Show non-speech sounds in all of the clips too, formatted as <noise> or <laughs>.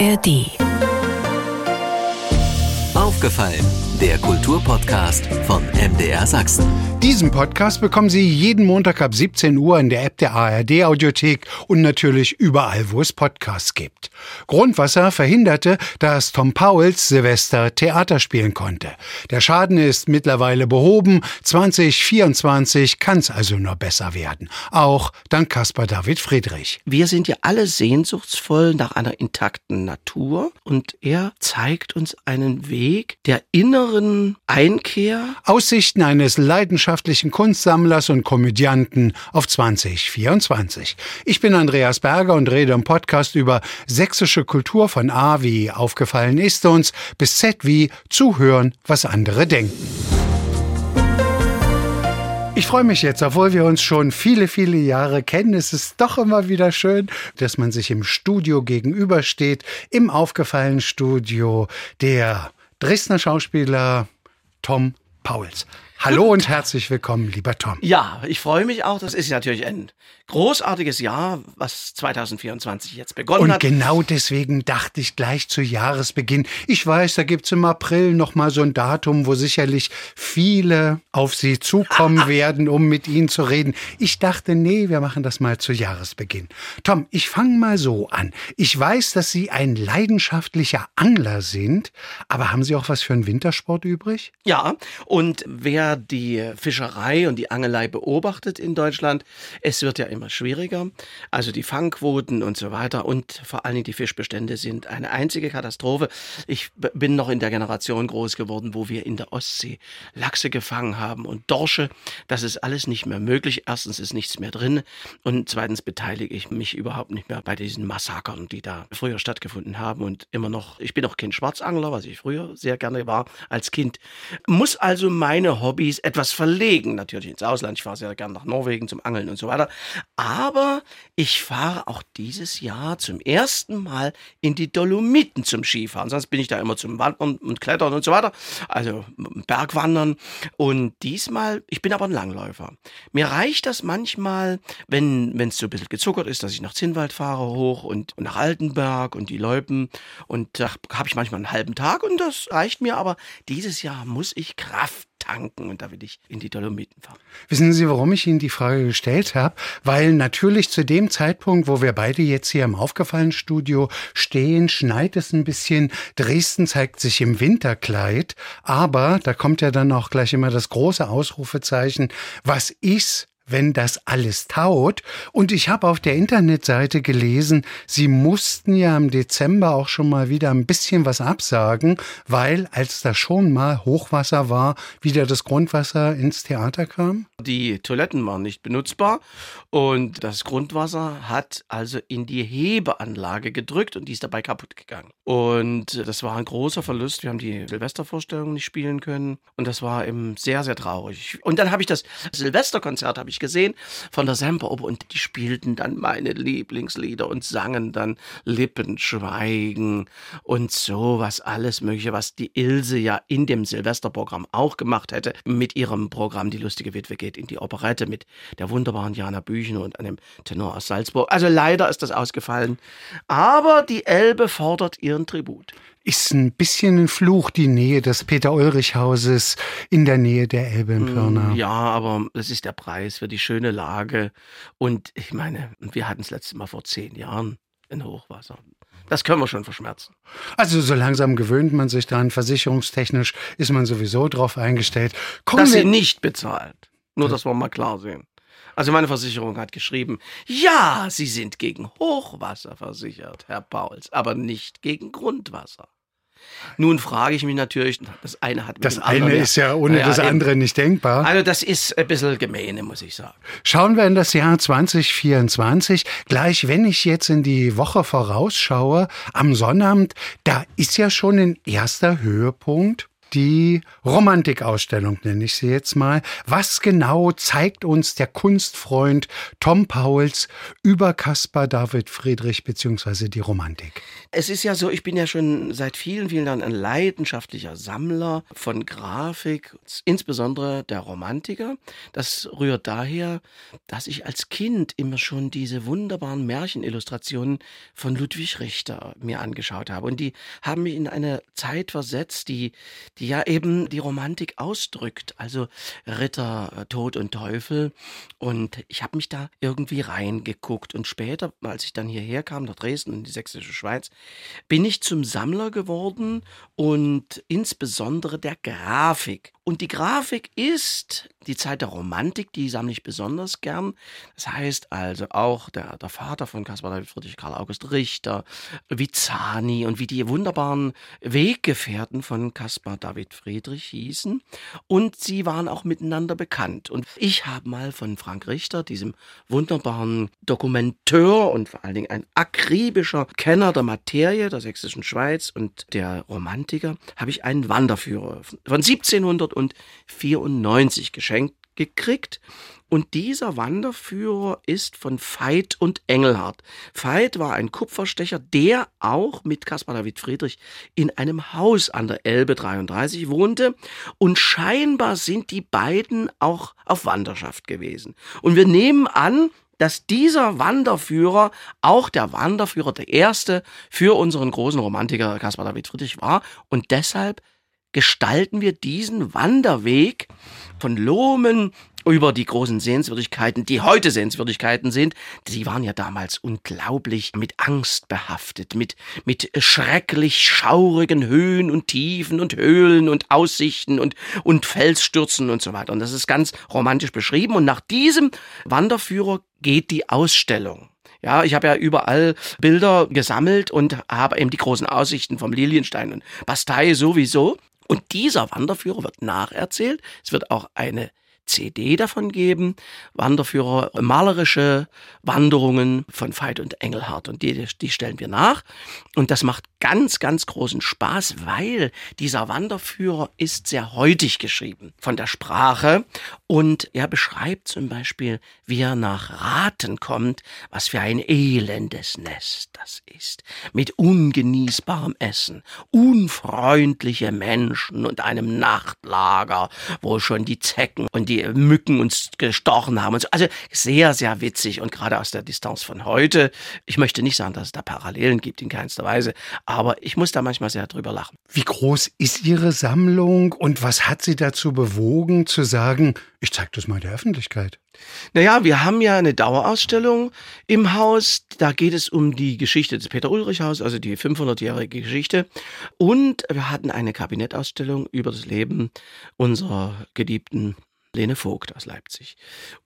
ARD. Aufgefallen, der Kulturpodcast von MDR Sachsen. Diesen Podcast bekommen Sie jeden Montag ab 17 Uhr in der App der ARD Audiothek und natürlich überall, wo es Podcasts gibt. Grundwasser verhinderte, dass Tom Pauls Silvester Theater spielen konnte. Der Schaden ist mittlerweile behoben. 2024 kann es also nur besser werden. Auch dank Caspar David Friedrich. Wir sind ja alle sehnsuchtsvoll nach einer intakten Natur und er zeigt uns einen Weg der inneren Einkehr. Aussichten eines leidenschaftlichen Kunstsammlers und Komödianten auf 2024. Ich bin Andreas Berger und rede im Podcast über sächsische Kultur von A wie aufgefallen ist uns bis Z wie zuhören, was andere denken. Ich freue mich jetzt, obwohl wir uns schon viele, viele Jahre kennen. Es ist doch immer wieder schön, dass man sich im Studio gegenübersteht, im aufgefallenen Studio der Dresdner Schauspieler Tom Pauls. Hallo und herzlich willkommen, lieber Tom. Ja, ich freue mich auch. Das ist natürlich ein großartiges Jahr, was 2024 jetzt begonnen und hat. Und genau deswegen dachte ich gleich zu Jahresbeginn. Ich weiß, da gibt's im April noch mal so ein Datum, wo sicherlich viele auf Sie zukommen <laughs> werden, um mit Ihnen zu reden. Ich dachte, nee, wir machen das mal zu Jahresbeginn. Tom, ich fange mal so an. Ich weiß, dass Sie ein leidenschaftlicher Angler sind, aber haben Sie auch was für einen Wintersport übrig? Ja, und wer die Fischerei und die Angelei beobachtet in Deutschland, es wird ja immer schwieriger. Also die Fangquoten und so weiter und vor allen Dingen die Fischbestände sind eine einzige Katastrophe. Ich bin noch in der Generation groß geworden, wo wir in der Ostsee Lachse gefangen haben und Dorsche. Das ist alles nicht mehr möglich. Erstens ist nichts mehr drin und zweitens beteilige ich mich überhaupt nicht mehr bei diesen Massakern, die da früher stattgefunden haben und immer noch. Ich bin auch kein Schwarzangler, was ich früher sehr gerne war als Kind. Muss also meine Hobbys etwas verlegen, natürlich ins Ausland. Ich fahre sehr gerne nach Norwegen zum Angeln und so weiter. Aber ich fahre auch dieses Jahr zum ersten Mal in die Dolomiten zum Skifahren. Sonst bin ich da immer zum Wandern und Klettern und so weiter. Also Bergwandern. Und diesmal, ich bin aber ein Langläufer. Mir reicht das manchmal, wenn es so ein bisschen gezuckert ist, dass ich nach Zinnwald fahre hoch und, und nach Altenberg und die Loipen. Und da habe ich manchmal einen halben Tag und das reicht mir. Aber dieses Jahr muss ich Kraft tanken und da will ich in die Dolomiten fahren. Wissen Sie, warum ich Ihnen die Frage gestellt habe? Weil natürlich zu dem Zeitpunkt, wo wir beide jetzt hier im aufgefallenen Studio stehen, schneit es ein bisschen. Dresden zeigt sich im Winterkleid, aber da kommt ja dann auch gleich immer das große Ausrufezeichen. Was ist, wenn das alles taut. Und ich habe auf der Internetseite gelesen, sie mussten ja im Dezember auch schon mal wieder ein bisschen was absagen, weil als da schon mal Hochwasser war, wieder das Grundwasser ins Theater kam. Die Toiletten waren nicht benutzbar und das Grundwasser hat also in die Hebeanlage gedrückt und die ist dabei kaputt gegangen. Und das war ein großer Verlust. Wir haben die Silvestervorstellung nicht spielen können und das war eben sehr, sehr traurig. Und dann habe ich das Silvesterkonzert habe ich gesehen von der Semperoper. Und die spielten dann meine Lieblingslieder und sangen dann Lippenschweigen und sowas alles mögliche, was die Ilse ja in dem Silvesterprogramm auch gemacht hätte. Mit ihrem Programm Die lustige Witwe geht in die Operette mit der wunderbaren Jana Büchner und einem Tenor aus Salzburg. Also leider ist das ausgefallen, aber die Elbe fordert ihren Tribut ist ein bisschen ein Fluch, die Nähe des Peter-Ulrich-Hauses in der Nähe der Elbe in Pirna. Ja, aber das ist der Preis für die schöne Lage. Und ich meine, wir hatten es letztes Mal vor zehn Jahren in Hochwasser. Das können wir schon verschmerzen. Also so langsam gewöhnt man sich dran. Versicherungstechnisch ist man sowieso drauf eingestellt. Kommen Dass sie nicht bezahlt. Nur, dass wir mal klar sehen. Also meine Versicherung hat geschrieben, ja, Sie sind gegen Hochwasser versichert, Herr Pauls, aber nicht gegen Grundwasser. Nun frage ich mich natürlich, das eine hat mit Das eine anderen, ist ja ohne ja, das andere eben. nicht denkbar. Also das ist ein bisschen gemeine, muss ich sagen. Schauen wir in das Jahr 2024. Gleich wenn ich jetzt in die Woche vorausschaue, am Sonnabend, da ist ja schon ein erster Höhepunkt die Romantikausstellung, nenne ich sie jetzt mal. Was genau zeigt uns der Kunstfreund Tom Pauls über Caspar David Friedrich bzw. die Romantik? Es ist ja so, ich bin ja schon seit vielen, vielen Jahren ein leidenschaftlicher Sammler von Grafik, insbesondere der Romantiker. Das rührt daher, dass ich als Kind immer schon diese wunderbaren Märchenillustrationen von Ludwig Richter mir angeschaut habe. Und die haben mich in eine Zeit versetzt, die, die ja eben die Romantik ausdrückt. Also Ritter, äh, Tod und Teufel. Und ich habe mich da irgendwie reingeguckt. Und später, als ich dann hierher kam, nach Dresden in die sächsische Schweiz, bin ich zum Sammler geworden und insbesondere der Grafik. Und die Grafik ist die Zeit der Romantik, die sammle ich besonders gern. Das heißt also auch der, der Vater von Caspar David Friedrich Karl August Richter, Vizani und wie die wunderbaren Weggefährten von Caspar David Friedrich hießen. Und sie waren auch miteinander bekannt. Und ich habe mal von Frank Richter, diesem wunderbaren Dokumenteur und vor allen Dingen ein akribischer Kenner der Materie der sächsischen Schweiz und der Romantiker, habe ich einen Wanderführer von 1700 1994 geschenkt gekriegt. Und dieser Wanderführer ist von Veit und Engelhardt. Veit war ein Kupferstecher, der auch mit Caspar David Friedrich in einem Haus an der Elbe 33 wohnte. Und scheinbar sind die beiden auch auf Wanderschaft gewesen. Und wir nehmen an, dass dieser Wanderführer auch der Wanderführer der erste für unseren großen Romantiker Caspar David Friedrich war und deshalb gestalten wir diesen Wanderweg von Lohmen über die großen Sehenswürdigkeiten, die heute Sehenswürdigkeiten sind, die waren ja damals unglaublich mit Angst behaftet, mit, mit schrecklich schaurigen Höhen und Tiefen und Höhlen und Aussichten und, und Felsstürzen und so weiter. Und das ist ganz romantisch beschrieben. Und nach diesem Wanderführer geht die Ausstellung. Ja, ich habe ja überall Bilder gesammelt und habe eben die großen Aussichten vom Lilienstein und Bastei sowieso. Und dieser Wanderführer wird nacherzählt. Es wird auch eine CD davon geben. Wanderführer, malerische Wanderungen von Veit und Engelhardt. Und die, die stellen wir nach. Und das macht ganz, ganz großen Spaß, weil dieser Wanderführer ist sehr heutig geschrieben von der Sprache. Und er beschreibt zum Beispiel, wie er nach Raten kommt, was für ein elendes Nest das ist. Mit ungenießbarem Essen, unfreundliche Menschen und einem Nachtlager, wo schon die Zecken und die Mücken uns gestochen haben. Also sehr, sehr witzig und gerade aus der Distanz von heute. Ich möchte nicht sagen, dass es da Parallelen gibt in keinster Weise, aber ich muss da manchmal sehr drüber lachen. Wie groß ist Ihre Sammlung und was hat Sie dazu bewogen zu sagen, ich zeige das mal der Öffentlichkeit? Naja, wir haben ja eine Dauerausstellung im Haus. Da geht es um die Geschichte des Peter-Ulrich-Haus, also die 500-jährige Geschichte. Und wir hatten eine Kabinettausstellung über das Leben unserer geliebten Lene Vogt aus Leipzig.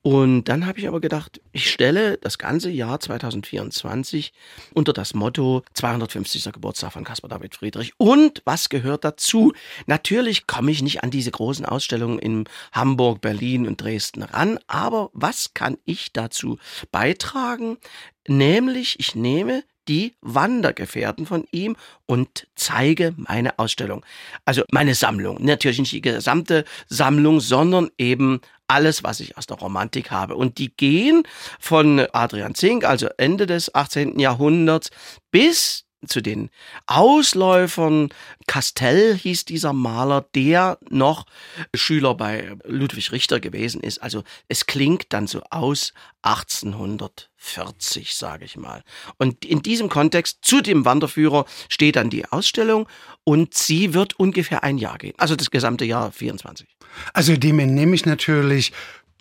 Und dann habe ich aber gedacht, ich stelle das ganze Jahr 2024 unter das Motto 250. Geburtstag von Caspar David Friedrich. Und was gehört dazu? Natürlich komme ich nicht an diese großen Ausstellungen in Hamburg, Berlin und Dresden ran, aber was kann ich dazu beitragen? Nämlich, ich nehme die Wandergefährten von ihm und zeige meine Ausstellung. Also meine Sammlung. Natürlich nicht die gesamte Sammlung, sondern eben alles, was ich aus der Romantik habe. Und die gehen von Adrian Zink, also Ende des 18. Jahrhunderts, bis zu den Ausläufern. Castell hieß dieser Maler, der noch Schüler bei Ludwig Richter gewesen ist. Also es klingt dann so aus 1840, sage ich mal. Und in diesem Kontext zu dem Wanderführer steht dann die Ausstellung und sie wird ungefähr ein Jahr gehen. Also das gesamte Jahr 24. Also dem entnehme ich natürlich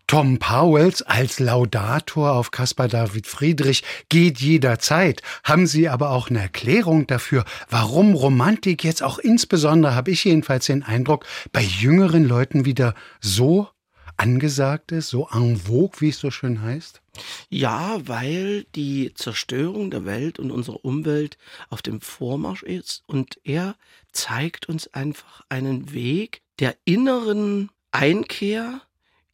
Tom Powells als Laudator auf Caspar David Friedrich geht jederzeit. Haben Sie aber auch eine Erklärung dafür, warum Romantik jetzt auch insbesondere, habe ich jedenfalls den Eindruck, bei jüngeren Leuten wieder so angesagt ist, so en vogue, wie es so schön heißt? Ja, weil die Zerstörung der Welt und unserer Umwelt auf dem Vormarsch ist und er zeigt uns einfach einen Weg der inneren Einkehr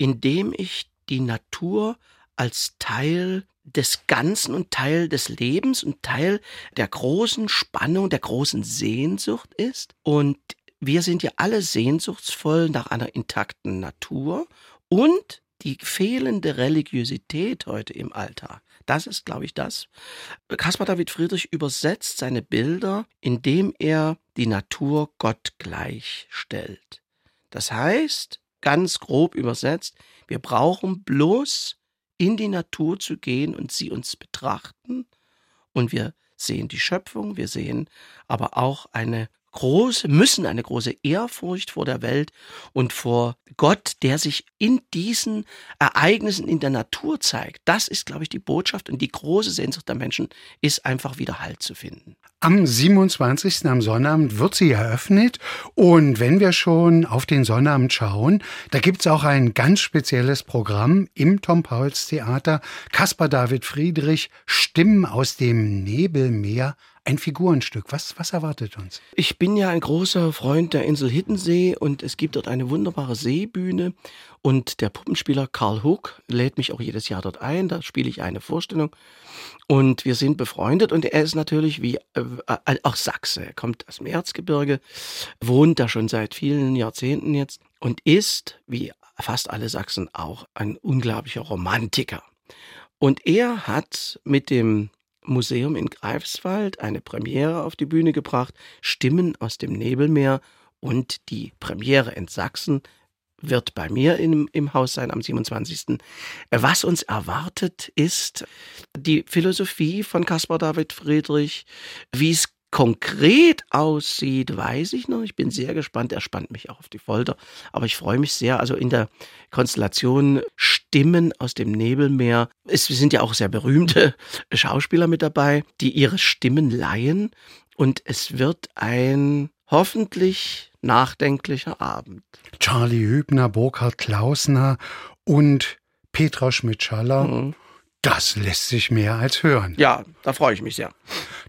indem ich die Natur als Teil des Ganzen und Teil des Lebens und Teil der großen Spannung, der großen Sehnsucht ist. Und wir sind ja alle sehnsuchtsvoll nach einer intakten Natur und die fehlende Religiosität heute im Alltag. Das ist, glaube ich, das. Caspar David Friedrich übersetzt seine Bilder, indem er die Natur Gott gleichstellt. Das heißt, ganz grob übersetzt, wir brauchen bloß in die Natur zu gehen und sie uns betrachten. Und wir sehen die Schöpfung, wir sehen aber auch eine große, müssen eine große Ehrfurcht vor der Welt und vor Gott, der sich in diesen Ereignissen in der Natur zeigt. Das ist, glaube ich, die Botschaft und die große Sehnsucht der Menschen ist einfach wieder Halt zu finden. Am 27. am Sonnabend wird sie eröffnet und wenn wir schon auf den Sonnabend schauen, da gibt es auch ein ganz spezielles Programm im Tom Pauls Theater. Caspar David Friedrich, Stimmen aus dem Nebelmeer ein Figurenstück. Was, was erwartet uns? Ich bin ja ein großer Freund der Insel Hiddensee und es gibt dort eine wunderbare Seebühne und der Puppenspieler Karl Hook lädt mich auch jedes Jahr dort ein. Da spiele ich eine Vorstellung und wir sind befreundet und er ist natürlich wie äh, äh auch Sachse. Er kommt aus dem Erzgebirge, wohnt da schon seit vielen Jahrzehnten jetzt und ist, wie fast alle Sachsen auch, ein unglaublicher Romantiker. Und er hat mit dem Museum in Greifswald eine Premiere auf die Bühne gebracht, Stimmen aus dem Nebelmeer und die Premiere in Sachsen wird bei mir im, im Haus sein am 27. Was uns erwartet ist die Philosophie von Caspar David Friedrich, wie es konkret aussieht, weiß ich noch. Ich bin sehr gespannt. Er spannt mich auch auf die Folter. Aber ich freue mich sehr. Also in der Konstellation Stimmen aus dem Nebelmeer. Es sind ja auch sehr berühmte <laughs> Schauspieler mit dabei, die ihre Stimmen leihen. Und es wird ein hoffentlich nachdenklicher Abend. Charlie Hübner, Burkhard Klausner und Petra Schmidt-Schaller. Mhm. Das lässt sich mehr als hören. Ja, da freue ich mich sehr.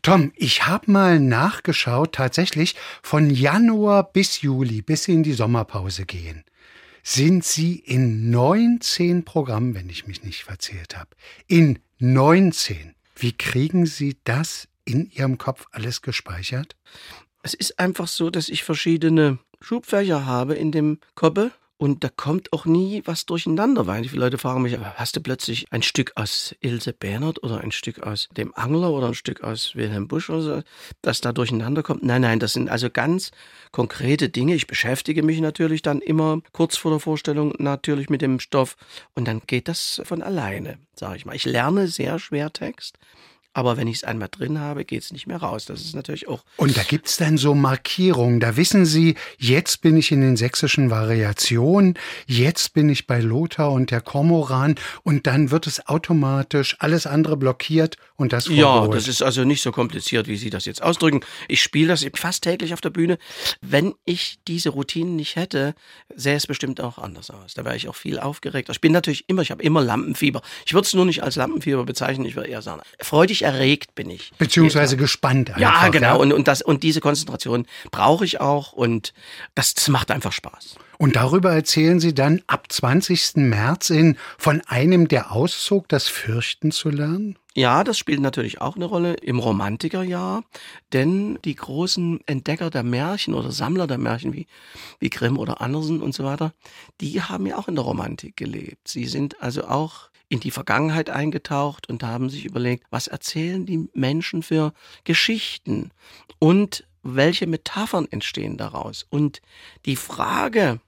Tom, ich habe mal nachgeschaut, tatsächlich von Januar bis Juli, bis Sie in die Sommerpause gehen, sind Sie in 19 Programmen, wenn ich mich nicht verzählt habe. In 19. Wie kriegen Sie das in Ihrem Kopf alles gespeichert? Es ist einfach so, dass ich verschiedene Schubfächer habe in dem Koppel und da kommt auch nie was durcheinander, weil viele Leute fragen mich, hast du plötzlich ein Stück aus Ilse Bernhard oder ein Stück aus dem Angler oder ein Stück aus Wilhelm Busch oder so, das da durcheinander kommt? Nein, nein, das sind also ganz konkrete Dinge. Ich beschäftige mich natürlich dann immer kurz vor der Vorstellung natürlich mit dem Stoff und dann geht das von alleine, sage ich mal. Ich lerne sehr schwer Text aber wenn ich es einmal drin habe, geht es nicht mehr raus. Das ist natürlich auch. Und da gibt es dann so Markierungen. Da wissen Sie, jetzt bin ich in den sächsischen Variationen, jetzt bin ich bei Lothar und der Kormoran und dann wird es automatisch alles andere blockiert und das vorgeholt. Ja, das ist also nicht so kompliziert, wie Sie das jetzt ausdrücken. Ich spiele das fast täglich auf der Bühne. Wenn ich diese Routinen nicht hätte, sähe es bestimmt auch anders aus. Da wäre ich auch viel aufgeregt. Ich bin natürlich immer, ich habe immer Lampenfieber. Ich würde es nur nicht als Lampenfieber bezeichnen, ich würde eher sagen, freudig erregt bin ich. Beziehungsweise gespannt. Einfach, ja, genau. Ja? Und, und, das, und diese Konzentration brauche ich auch und das, das macht einfach Spaß. Und darüber erzählen Sie dann ab 20. März in von einem, der auszog, das Fürchten zu lernen? Ja, das spielt natürlich auch eine Rolle im Romantikerjahr, denn die großen Entdecker der Märchen oder Sammler der Märchen wie, wie Grimm oder Andersen und so weiter, die haben ja auch in der Romantik gelebt. Sie sind also auch in die Vergangenheit eingetaucht und haben sich überlegt, was erzählen die Menschen für Geschichten und welche Metaphern entstehen daraus. Und die Frage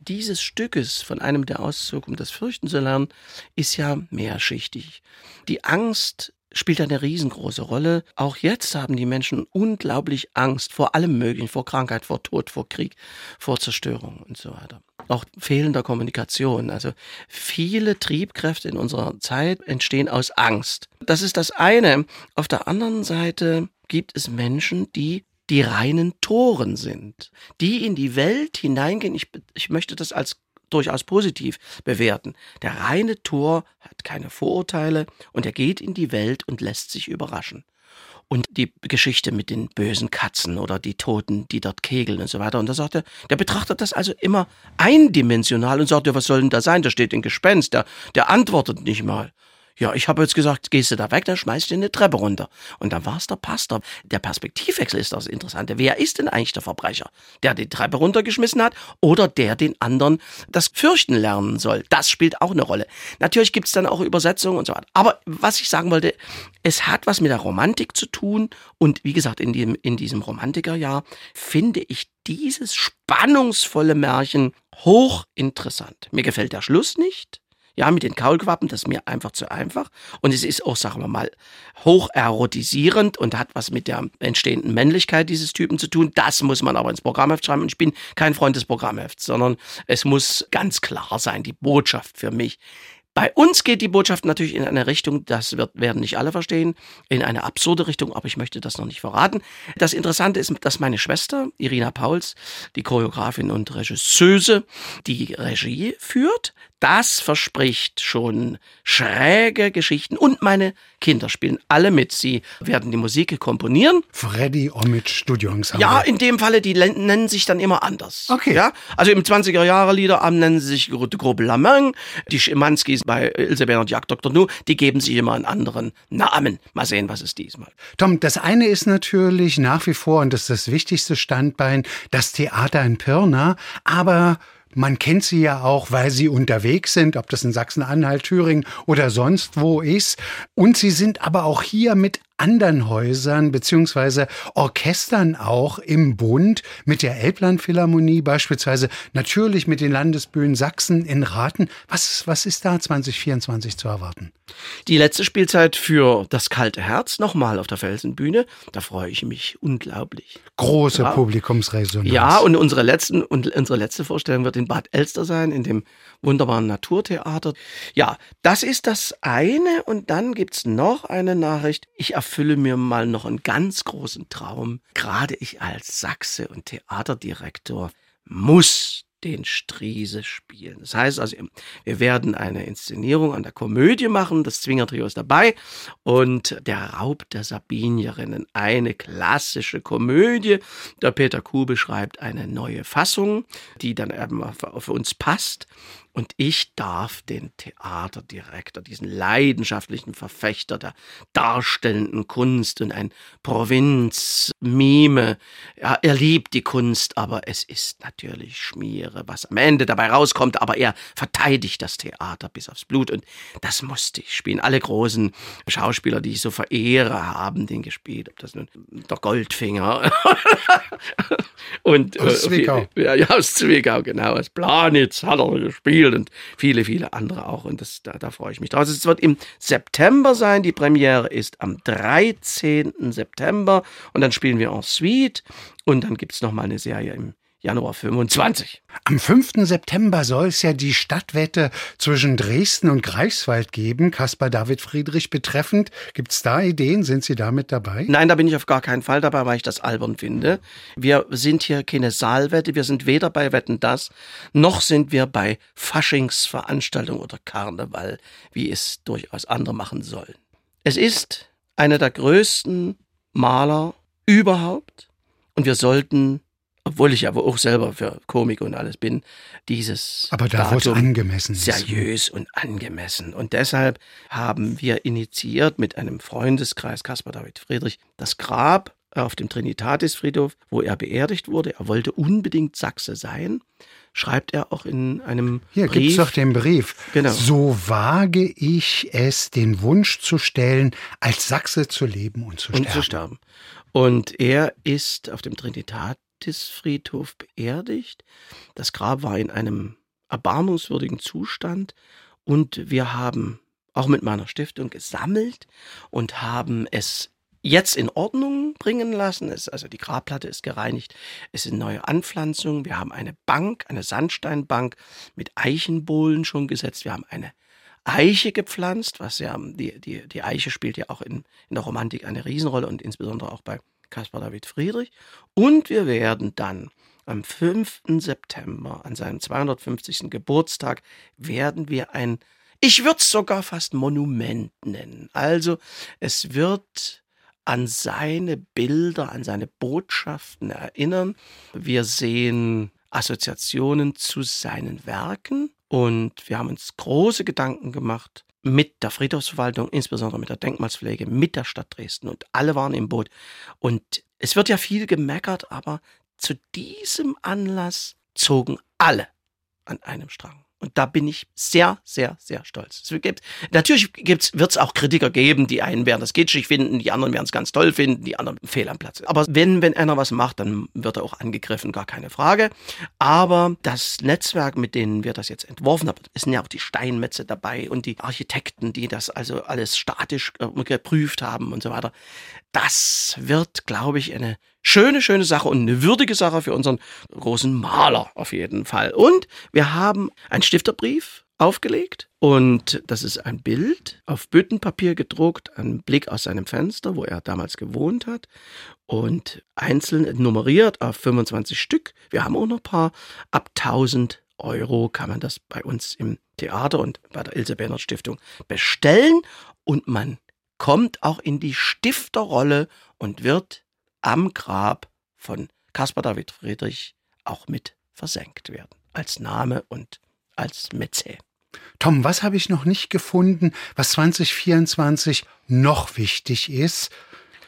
dieses Stückes von einem, der auszog, um das Fürchten zu lernen, ist ja mehrschichtig. Die Angst spielt eine riesengroße Rolle. Auch jetzt haben die Menschen unglaublich Angst vor allem Möglichen, vor Krankheit, vor Tod, vor Krieg, vor Zerstörung und so weiter. Auch fehlender Kommunikation. Also viele Triebkräfte in unserer Zeit entstehen aus Angst. Das ist das eine. Auf der anderen Seite gibt es Menschen, die die reinen Toren sind, die in die Welt hineingehen. Ich, ich möchte das als durchaus positiv bewerten. Der reine Tor hat keine Vorurteile und er geht in die Welt und lässt sich überraschen. Und die Geschichte mit den bösen Katzen oder die Toten, die dort kegeln und so weiter. Und da sagt er, der betrachtet das also immer eindimensional und sagt, ja, was soll denn da sein? Da steht ein Gespenst, der, der antwortet nicht mal. Ja, ich habe jetzt gesagt, gehst du da weg, dann schmeißt du eine Treppe runter. Und dann war es der Pastor. Der Perspektivwechsel ist das Interessante. Wer ist denn eigentlich der Verbrecher? Der die Treppe runtergeschmissen hat oder der den anderen das Fürchten lernen soll? Das spielt auch eine Rolle. Natürlich gibt es dann auch Übersetzungen und so weiter. Aber was ich sagen wollte, es hat was mit der Romantik zu tun. Und wie gesagt, in, dem, in diesem Romantikerjahr finde ich dieses spannungsvolle Märchen hochinteressant. Mir gefällt der Schluss nicht. Ja, mit den Kaulquappen, das ist mir einfach zu einfach. Und es ist auch, sagen wir mal, hoch erotisierend und hat was mit der entstehenden Männlichkeit dieses Typen zu tun. Das muss man aber ins Programmheft schreiben. Und ich bin kein Freund des Programmhefts, sondern es muss ganz klar sein, die Botschaft für mich. Bei uns geht die Botschaft natürlich in eine Richtung, das wird, werden nicht alle verstehen, in eine absurde Richtung, aber ich möchte das noch nicht verraten. Das Interessante ist, dass meine Schwester, Irina Pauls, die Choreografin und Regisseuse, die Regie führt. Das verspricht schon schräge Geschichten und meine Kinder spielen alle mit. Sie werden die Musik komponieren. Freddy Omid Studio Ensemble. Ja, in dem Falle, die nennen sich dann immer anders. Okay. Ja, also im 20er Jahre Liederabend nennen sie sich Gruppe Lameng, die Schimanskis bei Ilseberg und Jagd Dr. Nu, die geben sich immer einen anderen Namen. Mal sehen, was es diesmal. Tom, das eine ist natürlich nach wie vor, und das ist das wichtigste Standbein, das Theater in Pirna, aber man kennt sie ja auch, weil sie unterwegs sind, ob das in Sachsen-Anhalt, Thüringen oder sonst wo ist. Und sie sind aber auch hier mit anderen Häusern beziehungsweise Orchestern auch im Bund mit der Elbland-Philharmonie beispielsweise, natürlich mit den Landesbühnen Sachsen in Raten. Was, was ist da 2024 zu erwarten? Die letzte Spielzeit für das kalte Herz nochmal auf der Felsenbühne. Da freue ich mich unglaublich. Große ja. Publikumsresonanz. Ja, und unsere, letzten, und unsere letzte Vorstellung wird in Bad Elster sein, in dem wunderbaren Naturtheater. Ja, das ist das eine. Und dann gibt's noch eine Nachricht. Ich erfülle mir mal noch einen ganz großen Traum. Gerade ich als Sachse und Theaterdirektor muss den Striese spielen. Das heißt also, wir werden eine Inszenierung an der Komödie machen, das Zwingertrio ist dabei und der Raub der Sabinierinnen, eine klassische Komödie. Der Peter Kube schreibt eine neue Fassung, die dann eben für uns passt und ich darf den Theaterdirektor, diesen leidenschaftlichen Verfechter der darstellenden Kunst und ein Provinzmime, ja, er liebt die Kunst, aber es ist natürlich Schmiere, was am Ende dabei rauskommt, aber er verteidigt das Theater bis aufs Blut. Und das musste ich spielen. Alle großen Schauspieler, die ich so verehre, haben den gespielt, ob das nun der Goldfinger <laughs> und aus äh, Zwickau. Ja, ja, aus Zwickau, genau, aus Planitz hat er gespielt gespielt und viele, viele andere auch. Und das, da, da freue ich mich drauf. Also es wird im September sein. Die Premiere ist am 13. September. Und dann spielen wir en suite. Und dann gibt es nochmal eine Serie im Januar 25. Am 5. September soll es ja die Stadtwette zwischen Dresden und Greifswald geben, Caspar David Friedrich betreffend. Gibt es da Ideen? Sind Sie damit dabei? Nein, da bin ich auf gar keinen Fall dabei, weil ich das albern finde. Wir sind hier keine Saalwette, wir sind weder bei Wetten das, noch sind wir bei Faschingsveranstaltungen oder Karneval, wie es durchaus andere machen sollen. Es ist einer der größten Maler überhaupt und wir sollten obwohl ich aber auch selber für Komik und alles bin, dieses aber da Datum angemessen seriös und angemessen. Und deshalb haben wir initiiert mit einem Freundeskreis, Caspar David Friedrich, das Grab auf dem Trinitatisfriedhof, wo er beerdigt wurde. Er wollte unbedingt Sachse sein. Schreibt er auch in einem Hier Brief. Hier gibt's doch den Brief. Genau. So wage ich es, den Wunsch zu stellen, als Sachse zu leben und zu und sterben. Zu sterben. Und er ist auf dem Trinitat Baptistfriedhof beerdigt. Das Grab war in einem erbarmungswürdigen Zustand und wir haben auch mit meiner Stiftung gesammelt und haben es jetzt in Ordnung bringen lassen. Es, also die Grabplatte ist gereinigt, es sind neue Anpflanzungen. Wir haben eine Bank, eine Sandsteinbank mit Eichenbohlen schon gesetzt. Wir haben eine Eiche gepflanzt, was ja, die, die, die Eiche spielt ja auch in, in der Romantik eine Riesenrolle und insbesondere auch bei Caspar David Friedrich. Und wir werden dann am 5. September, an seinem 250. Geburtstag, werden wir ein, ich würde es sogar fast Monument nennen. Also es wird an seine Bilder, an seine Botschaften erinnern. Wir sehen Assoziationen zu seinen Werken und wir haben uns große Gedanken gemacht, mit der Friedhofsverwaltung, insbesondere mit der Denkmalspflege, mit der Stadt Dresden und alle waren im Boot. Und es wird ja viel gemeckert, aber zu diesem Anlass zogen alle an einem Strang. Und da bin ich sehr, sehr, sehr stolz. Gibt, natürlich wird es auch Kritiker geben, die einen werden das kitschig finden, die anderen werden es ganz toll finden, die anderen fehl am Platz. Aber wenn, wenn einer was macht, dann wird er auch angegriffen, gar keine Frage. Aber das Netzwerk, mit denen wir das jetzt entworfen haben, es sind ja auch die Steinmetze dabei und die Architekten, die das also alles statisch äh, geprüft haben und so weiter. Das wird, glaube ich, eine schöne, schöne Sache und eine würdige Sache für unseren großen Maler auf jeden Fall. Und wir haben einen Stifterbrief aufgelegt und das ist ein Bild auf Büttenpapier gedruckt, ein Blick aus seinem Fenster, wo er damals gewohnt hat und einzeln nummeriert auf 25 Stück. Wir haben auch noch ein paar ab 1000 Euro kann man das bei uns im Theater und bei der Ilse Bernhard Stiftung bestellen und man kommt auch in die Stifterrolle und wird am Grab von Caspar David Friedrich auch mit versenkt werden. Als Name und als Mäzen. Tom, was habe ich noch nicht gefunden, was 2024 noch wichtig ist?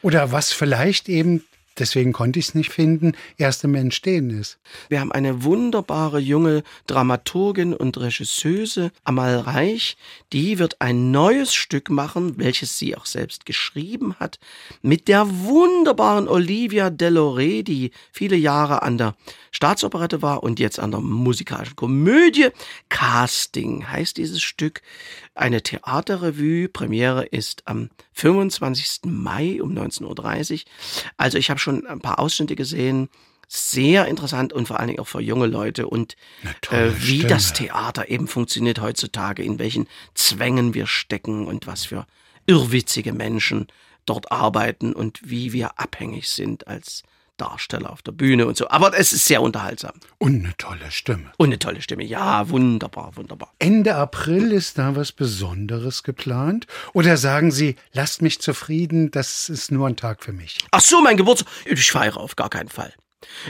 Oder was vielleicht eben deswegen konnte ich es nicht finden, erst im Entstehen ist. Wir haben eine wunderbare junge Dramaturgin und Regisseuse, Amal Reich, die wird ein neues Stück machen, welches sie auch selbst geschrieben hat, mit der wunderbaren Olivia Deloré, die viele Jahre an der Staatsoperette war und jetzt an der musikalischen Komödie. Casting heißt dieses Stück. Eine Theaterrevue. Premiere ist am 25. Mai um 19.30 Uhr. Also ich habe schon ein paar Ausschnitte gesehen. Sehr interessant und vor allen Dingen auch für junge Leute und äh, wie Stimme. das Theater eben funktioniert heutzutage, in welchen Zwängen wir stecken und was für irrwitzige Menschen dort arbeiten und wie wir abhängig sind als Darsteller auf der Bühne und so. Aber es ist sehr unterhaltsam. Und eine tolle Stimme. Und eine tolle Stimme, ja, wunderbar, wunderbar. Ende April ist da was Besonderes geplant? Oder sagen Sie, lasst mich zufrieden, das ist nur ein Tag für mich? Ach so, mein Geburtstag. Ich feiere auf gar keinen Fall.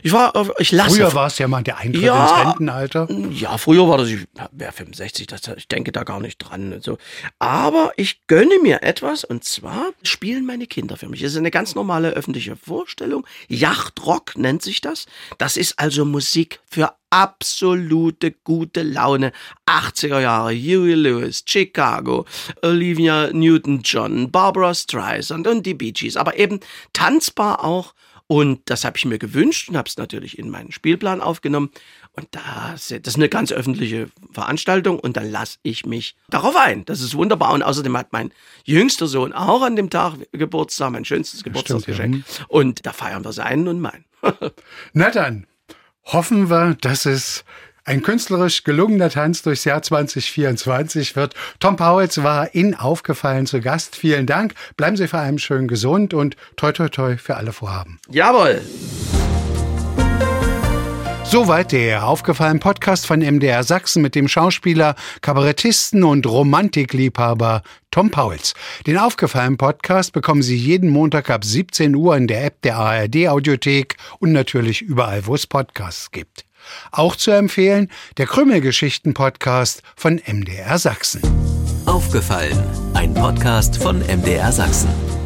Ich war, ich lasse. Früher war es ja mal der Eintritt ja, ins Rentenalter. Ja, früher war das, ich wäre 65, das, ich denke da gar nicht dran. So. Aber ich gönne mir etwas und zwar spielen meine Kinder für mich. Es ist eine ganz normale öffentliche Vorstellung. Yachtrock nennt sich das. Das ist also Musik für absolute gute Laune. 80er Jahre, Huey Lewis, Chicago, Olivia Newton-John, Barbara Streisand und die Bee Gees. Aber eben tanzbar auch und das habe ich mir gewünscht und habe es natürlich in meinen Spielplan aufgenommen. Und das, das ist eine ganz öffentliche Veranstaltung und dann lasse ich mich darauf ein. Das ist wunderbar. Und außerdem hat mein jüngster Sohn auch an dem Tag Geburtstag, mein schönstes Geburtstagsgeschenk. Ja. Und da feiern wir seinen und meinen. <laughs> Na dann, hoffen wir, dass es ein künstlerisch gelungener Tanz durchs Jahr 2024 wird. Tom Powels war in Aufgefallen zu Gast. Vielen Dank. Bleiben Sie vor allem schön gesund und toi toi toi für alle Vorhaben. Jawohl. Soweit der aufgefallen Podcast von MDR Sachsen mit dem Schauspieler, Kabarettisten und Romantikliebhaber Tom Pauls. Den aufgefallen Podcast bekommen Sie jeden Montag ab 17 Uhr in der App der ARD Audiothek und natürlich überall, wo es Podcasts gibt. Auch zu empfehlen der Krümelgeschichten-Podcast von MDR Sachsen. Aufgefallen, ein Podcast von MDR Sachsen.